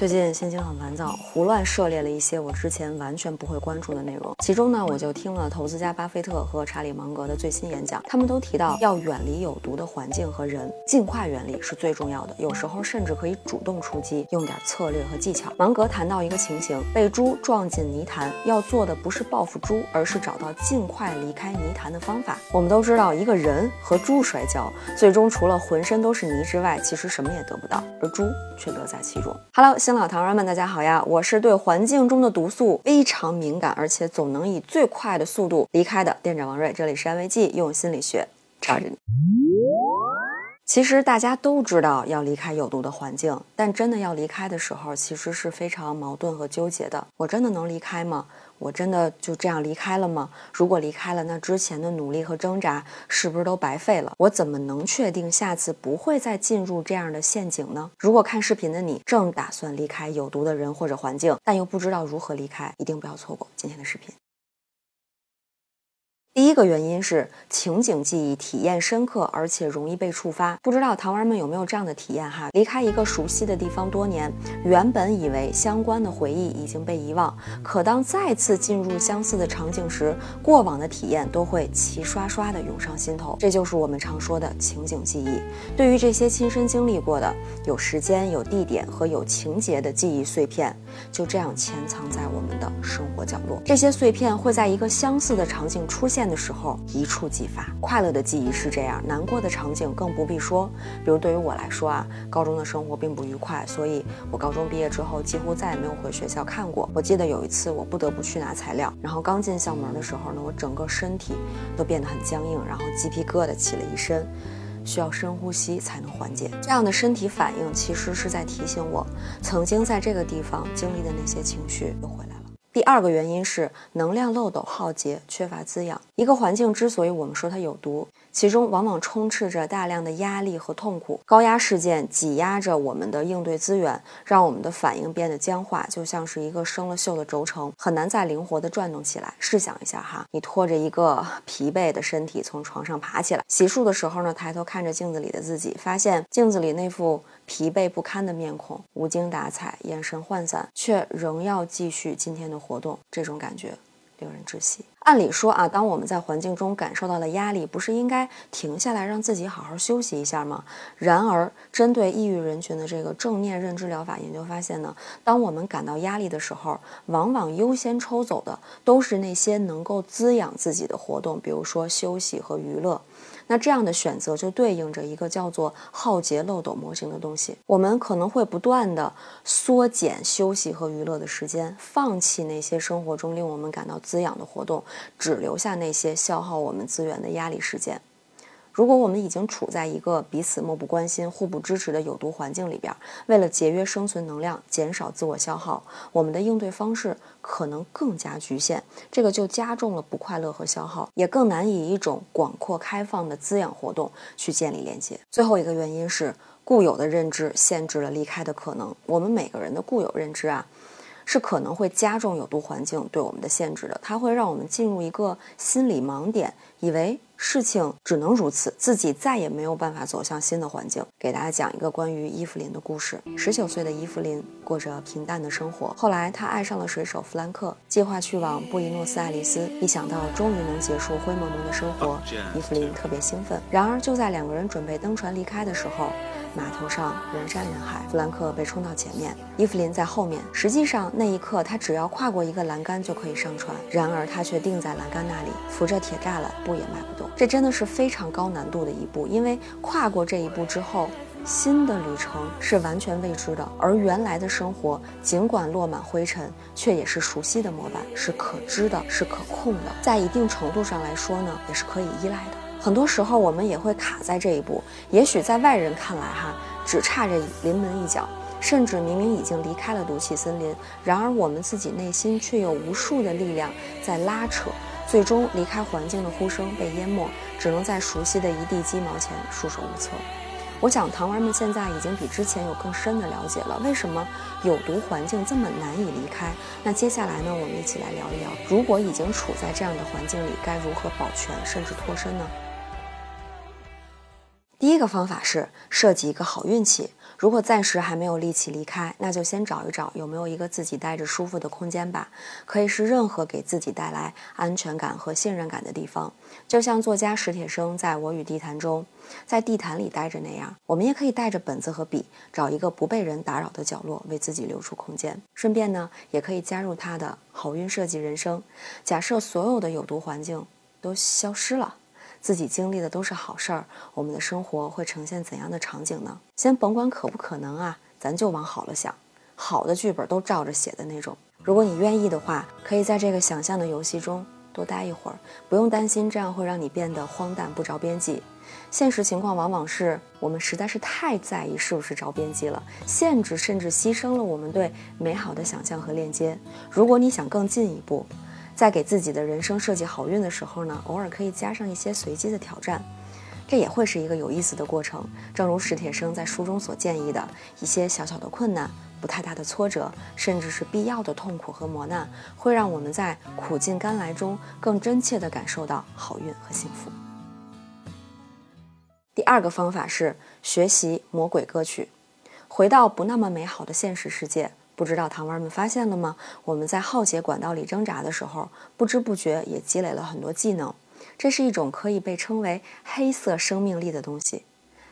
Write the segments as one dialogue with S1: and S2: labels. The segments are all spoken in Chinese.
S1: 最近心情很烦躁，胡乱涉猎了一些我之前完全不会关注的内容。其中呢，我就听了投资家巴菲特和查理芒格的最新演讲，他们都提到要远离有毒的环境和人，尽快远离是最重要的。有时候甚至可以主动出击，用点策略和技巧。芒格谈到一个情形，被猪撞进泥潭，要做的不是报复猪，而是找到尽快离开泥潭的方法。我们都知道，一个人和猪摔跤，最终除了浑身都是泥之外，其实什么也得不到，而猪却乐在其中。Hello。新老唐人们，大家好呀！我是对环境中的毒素非常敏感，而且总能以最快的速度离开的店长王瑞。这里是安慰剂，用心理学找着你。其实大家都知道要离开有毒的环境，但真的要离开的时候，其实是非常矛盾和纠结的。我真的能离开吗？我真的就这样离开了吗？如果离开了，那之前的努力和挣扎是不是都白费了？我怎么能确定下次不会再进入这样的陷阱呢？如果看视频的你正打算离开有毒的人或者环境，但又不知道如何离开，一定不要错过今天的视频。第一个原因是情景记忆体验深刻，而且容易被触发。不知道糖丸们有没有这样的体验哈？离开一个熟悉的地方多年，原本以为相关的回忆已经被遗忘，可当再次进入相似的场景时，过往的体验都会齐刷刷的涌上心头。这就是我们常说的情景记忆。对于这些亲身经历过的有时间、有地点和有情节的记忆碎片，就这样潜藏在我们的生活角落。这些碎片会在一个相似的场景出现。的时候一触即发，快乐的记忆是这样，难过的场景更不必说。比如对于我来说啊，高中的生活并不愉快，所以我高中毕业之后几乎再也没有回学校看过。我记得有一次我不得不去拿材料，然后刚进校门的时候呢，我整个身体都变得很僵硬，然后鸡皮疙瘩起了一身，需要深呼吸才能缓解。这样的身体反应其实是在提醒我，曾经在这个地方经历的那些情绪又回来。第二个原因是能量漏斗耗竭，缺乏滋养。一个环境之所以我们说它有毒。其中往往充斥着大量的压力和痛苦，高压事件挤压着我们的应对资源，让我们的反应变得僵化，就像是一个生了锈的轴承，很难再灵活地转动起来。试想一下哈，你拖着一个疲惫的身体从床上爬起来，洗漱的时候呢，抬头看着镜子里的自己，发现镜子里那副疲惫不堪的面孔，无精打采，眼神涣散，却仍要继续今天的活动，这种感觉。令人窒息。按理说啊，当我们在环境中感受到了压力，不是应该停下来让自己好好休息一下吗？然而，针对抑郁人群的这个正念认知疗法研究发现呢，当我们感到压力的时候，往往优先抽走的都是那些能够滋养自己的活动，比如说休息和娱乐。那这样的选择就对应着一个叫做浩劫漏斗模型的东西。我们可能会不断的缩减休息和娱乐的时间，放弃那些生活中令我们感到滋养的活动，只留下那些消耗我们资源的压力事件。如果我们已经处在一个彼此漠不关心、互不支持的有毒环境里边，为了节约生存能量、减少自我消耗，我们的应对方式可能更加局限，这个就加重了不快乐和消耗，也更难以一种广阔开放的滋养活动去建立连接。最后一个原因是固有的认知限制了离开的可能。我们每个人的固有认知啊。是可能会加重有毒环境对我们的限制的，它会让我们进入一个心理盲点，以为事情只能如此，自己再也没有办法走向新的环境。给大家讲一个关于伊芙琳的故事。十九岁的伊芙琳过着平淡的生活，后来她爱上了水手弗兰克，计划去往布宜诺斯艾利斯。一想到终于能结束灰蒙蒙的生活，伊芙琳特别兴奋。然而就在两个人准备登船离开的时候，码头上人山人海，弗兰克被冲到前面，伊芙琳在后面。实际上那一刻，他只要跨过一个栏杆就可以上船，然而他却定在栏杆那里，扶着铁栅栏，步也迈不动。这真的是非常高难度的一步，因为跨过这一步之后，新的旅程是完全未知的，而原来的生活尽管落满灰尘，却也是熟悉的模板，是可知的，是可控的，在一定程度上来说呢，也是可以依赖的。很多时候我们也会卡在这一步，也许在外人看来哈，只差着临门一脚，甚至明明已经离开了毒气森林，然而我们自己内心却有无数的力量在拉扯，最终离开环境的呼声被淹没，只能在熟悉的一地鸡毛前束手无策。我想糖丸们现在已经比之前有更深的了解了，为什么有毒环境这么难以离开？那接下来呢，我们一起来聊一聊，如果已经处在这样的环境里，该如何保全甚至脱身呢？第一个方法是设计一个好运气。如果暂时还没有力气离开，那就先找一找有没有一个自己待着舒服的空间吧。可以是任何给自己带来安全感和信任感的地方，就像作家史铁生在《我与地坛》中，在地坛里待着那样。我们也可以带着本子和笔，找一个不被人打扰的角落，为自己留出空间。顺便呢，也可以加入他的好运设计人生。假设所有的有毒环境都消失了。自己经历的都是好事儿，我们的生活会呈现怎样的场景呢？先甭管可不可能啊，咱就往好了想，好的剧本都照着写的那种。如果你愿意的话，可以在这个想象的游戏中多待一会儿，不用担心这样会让你变得荒诞不着边际。现实情况往往是我们实在是太在意是不是着边际了，限制甚至牺牲了我们对美好的想象和链接。如果你想更进一步。在给自己的人生设计好运的时候呢，偶尔可以加上一些随机的挑战，这也会是一个有意思的过程。正如史铁生在书中所建议的，一些小小的困难、不太大的挫折，甚至是必要的痛苦和磨难，会让我们在苦尽甘来中更真切地感受到好运和幸福。第二个方法是学习魔鬼歌曲，回到不那么美好的现实世界。不知道糖丸们发现了吗？我们在耗竭管道里挣扎的时候，不知不觉也积累了很多技能。这是一种可以被称为黑色生命力的东西。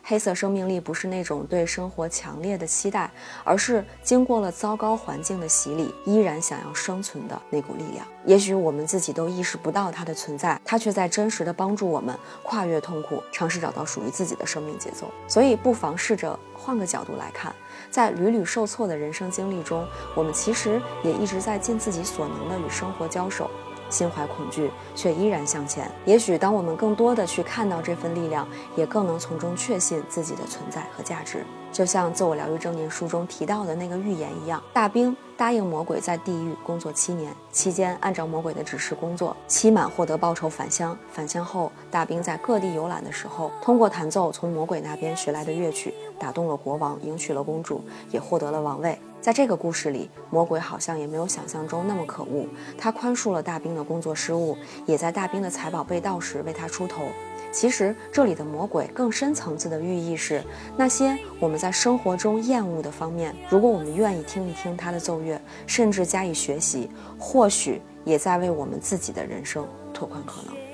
S1: 黑色生命力不是那种对生活强烈的期待，而是经过了糟糕环境的洗礼，依然想要生存的那股力量。也许我们自己都意识不到它的存在，它却在真实的帮助我们跨越痛苦，尝试找到属于自己的生命节奏。所以，不妨试着换个角度来看，在屡屡受挫的人生经历中，我们其实也一直在尽自己所能的与生活交手。心怀恐惧，却依然向前。也许，当我们更多的去看到这份力量，也更能从中确信自己的存在和价值。就像《自我疗愈正念》书中提到的那个预言一样，大兵答应魔鬼在地狱工作七年，期间按照魔鬼的指示工作，期满获得报酬返乡。返乡后，大兵在各地游览的时候，通过弹奏从魔鬼那边学来的乐曲，打动了国王，迎娶了公主，也获得了王位。在这个故事里，魔鬼好像也没有想象中那么可恶，他宽恕了大兵的工作失误，也在大兵的财宝被盗时为他出头。其实，这里的魔鬼更深层次的寓意是，那些我们在生活中厌恶的方面，如果我们愿意听一听他的奏乐，甚至加以学习，或许也在为我们自己的人生拓宽可能。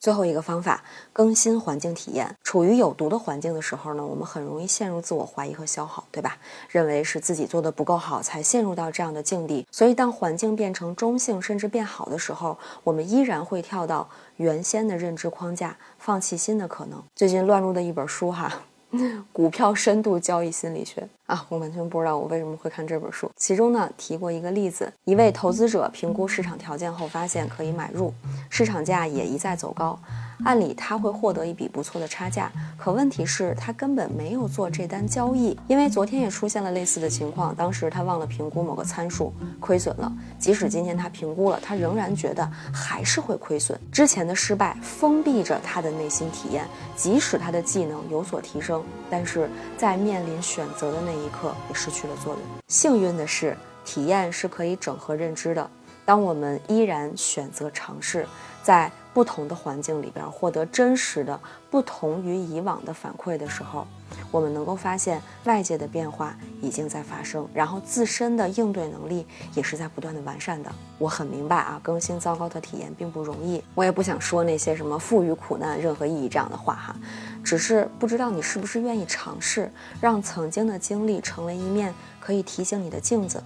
S1: 最后一个方法，更新环境体验。处于有毒的环境的时候呢，我们很容易陷入自我怀疑和消耗，对吧？认为是自己做的不够好，才陷入到这样的境地。所以，当环境变成中性甚至变好的时候，我们依然会跳到原先的认知框架，放弃新的可能。最近乱入的一本书哈。股票深度交易心理学啊，我完全不知道我为什么会看这本书。其中呢提过一个例子，一位投资者评估市场条件后发现可以买入，市场价也一再走高。按理他会获得一笔不错的差价，可问题是，他根本没有做这单交易，因为昨天也出现了类似的情况，当时他忘了评估某个参数，亏损了。即使今天他评估了，他仍然觉得还是会亏损。之前的失败封闭着他的内心体验，即使他的技能有所提升，但是在面临选择的那一刻也失去了作用。幸运的是，体验是可以整合认知的。当我们依然选择尝试，在不同的环境里边获得真实的、不同于以往的反馈的时候，我们能够发现外界的变化已经在发生，然后自身的应对能力也是在不断的完善的。我很明白啊，更新糟糕的体验并不容易，我也不想说那些什么赋予苦难任何意义这样的话哈，只是不知道你是不是愿意尝试，让曾经的经历成为一面可以提醒你的镜子。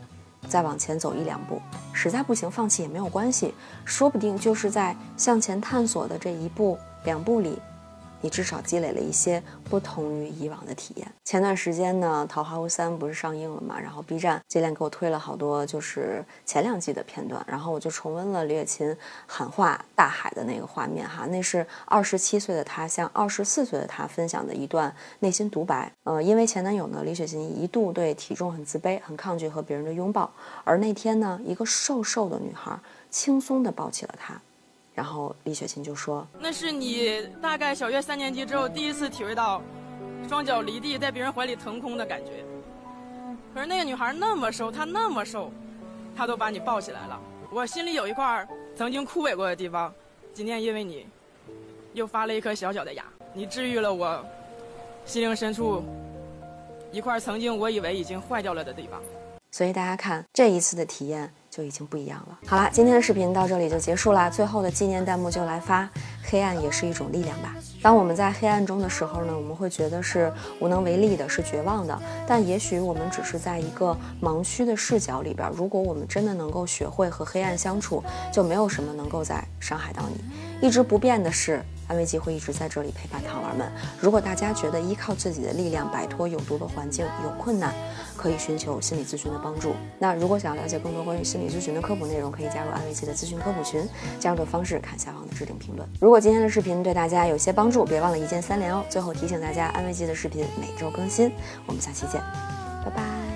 S1: 再往前走一两步，实在不行放弃也没有关系，说不定就是在向前探索的这一步两步里。你至少积累了一些不同于以往的体验。前段时间呢，《桃花坞三》不是上映了嘛？然后 B 站接连给我推了好多就是前两季的片段，然后我就重温了李雪琴喊话大海的那个画面哈，那是二十七岁的她向二十四岁的她分享的一段内心独白。呃，因为前男友呢，李雪琴一度对体重很自卑，很抗拒和别人的拥抱，而那天呢，一个瘦瘦的女孩轻松地抱起了她。然后李雪琴就说：“
S2: 那是你大概小学三年级之后第一次体会到双脚离地，在别人怀里腾空的感觉。可是那个女孩那么瘦，她那么瘦，她都把你抱起来了。我心里有一块曾经枯萎过的地方，今天因为你又发了一颗小小的芽，你治愈了我心灵深处一块曾经我以为已经坏掉了的地方。
S1: 所以大家看这一次的体验就已经不一样了。好了，今天的视频到这里就结束了。最后的纪念弹幕就来发：黑暗也是一种力量吧。当我们在黑暗中的时候呢，我们会觉得是无能为力的，是绝望的。但也许我们只是在一个盲区的视角里边。如果我们真的能够学会和黑暗相处，就没有什么能够再伤害到你。一直不变的是。安慰剂会一直在这里陪伴糖儿们。如果大家觉得依靠自己的力量摆脱有毒的环境有困难，可以寻求心理咨询的帮助。那如果想要了解更多关于心理咨询的科普内容，可以加入安慰剂的咨询科普群。加入的方式看下方的置顶评论。如果今天的视频对大家有些帮助，别忘了一键三连哦。最后提醒大家，安慰剂的视频每周更新。我们下期见，拜拜。